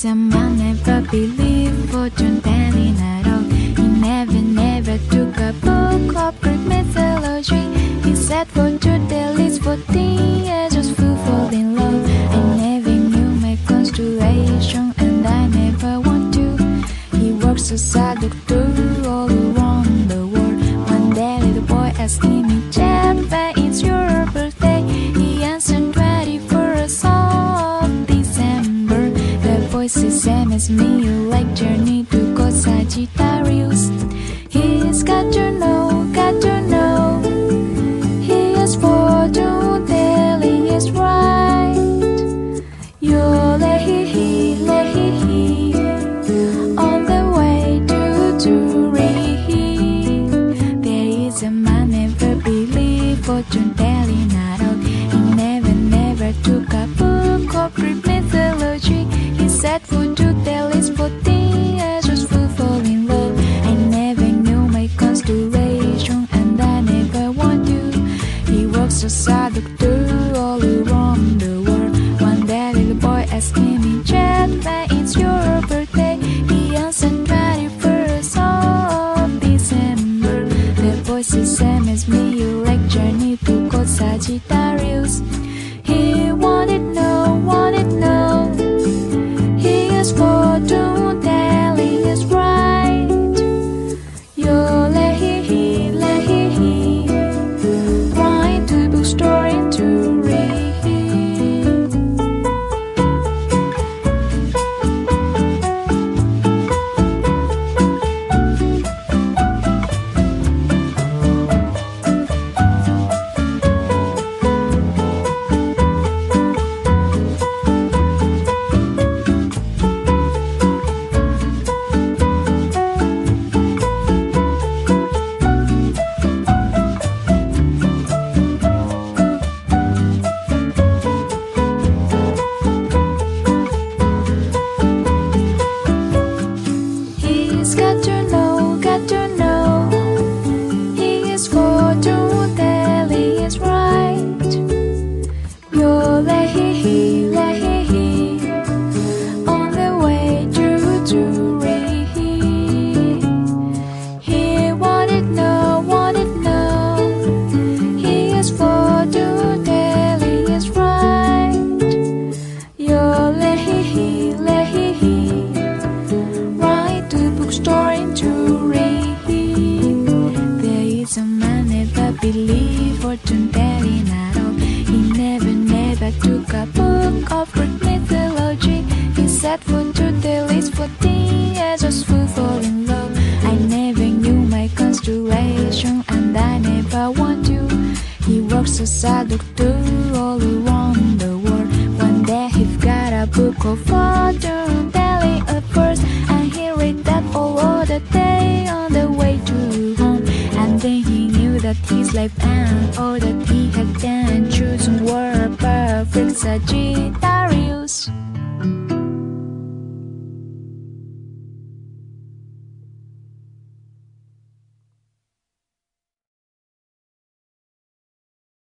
세상만을 probably fortune 때리나로 me, you like journey was a doctor all around the world. One day, little boy asked me, Chat, fortune telling at all. He never, never took a book of Greek mythology. He set foot to the least for tea as a fool falling low. I never knew my constellation, and I never want you. He works as a doctor all around the world. One day he's got a book of fortune telling at first, and he read that all over the day. life and all that he had done. Choosing were perfect Sagittarius.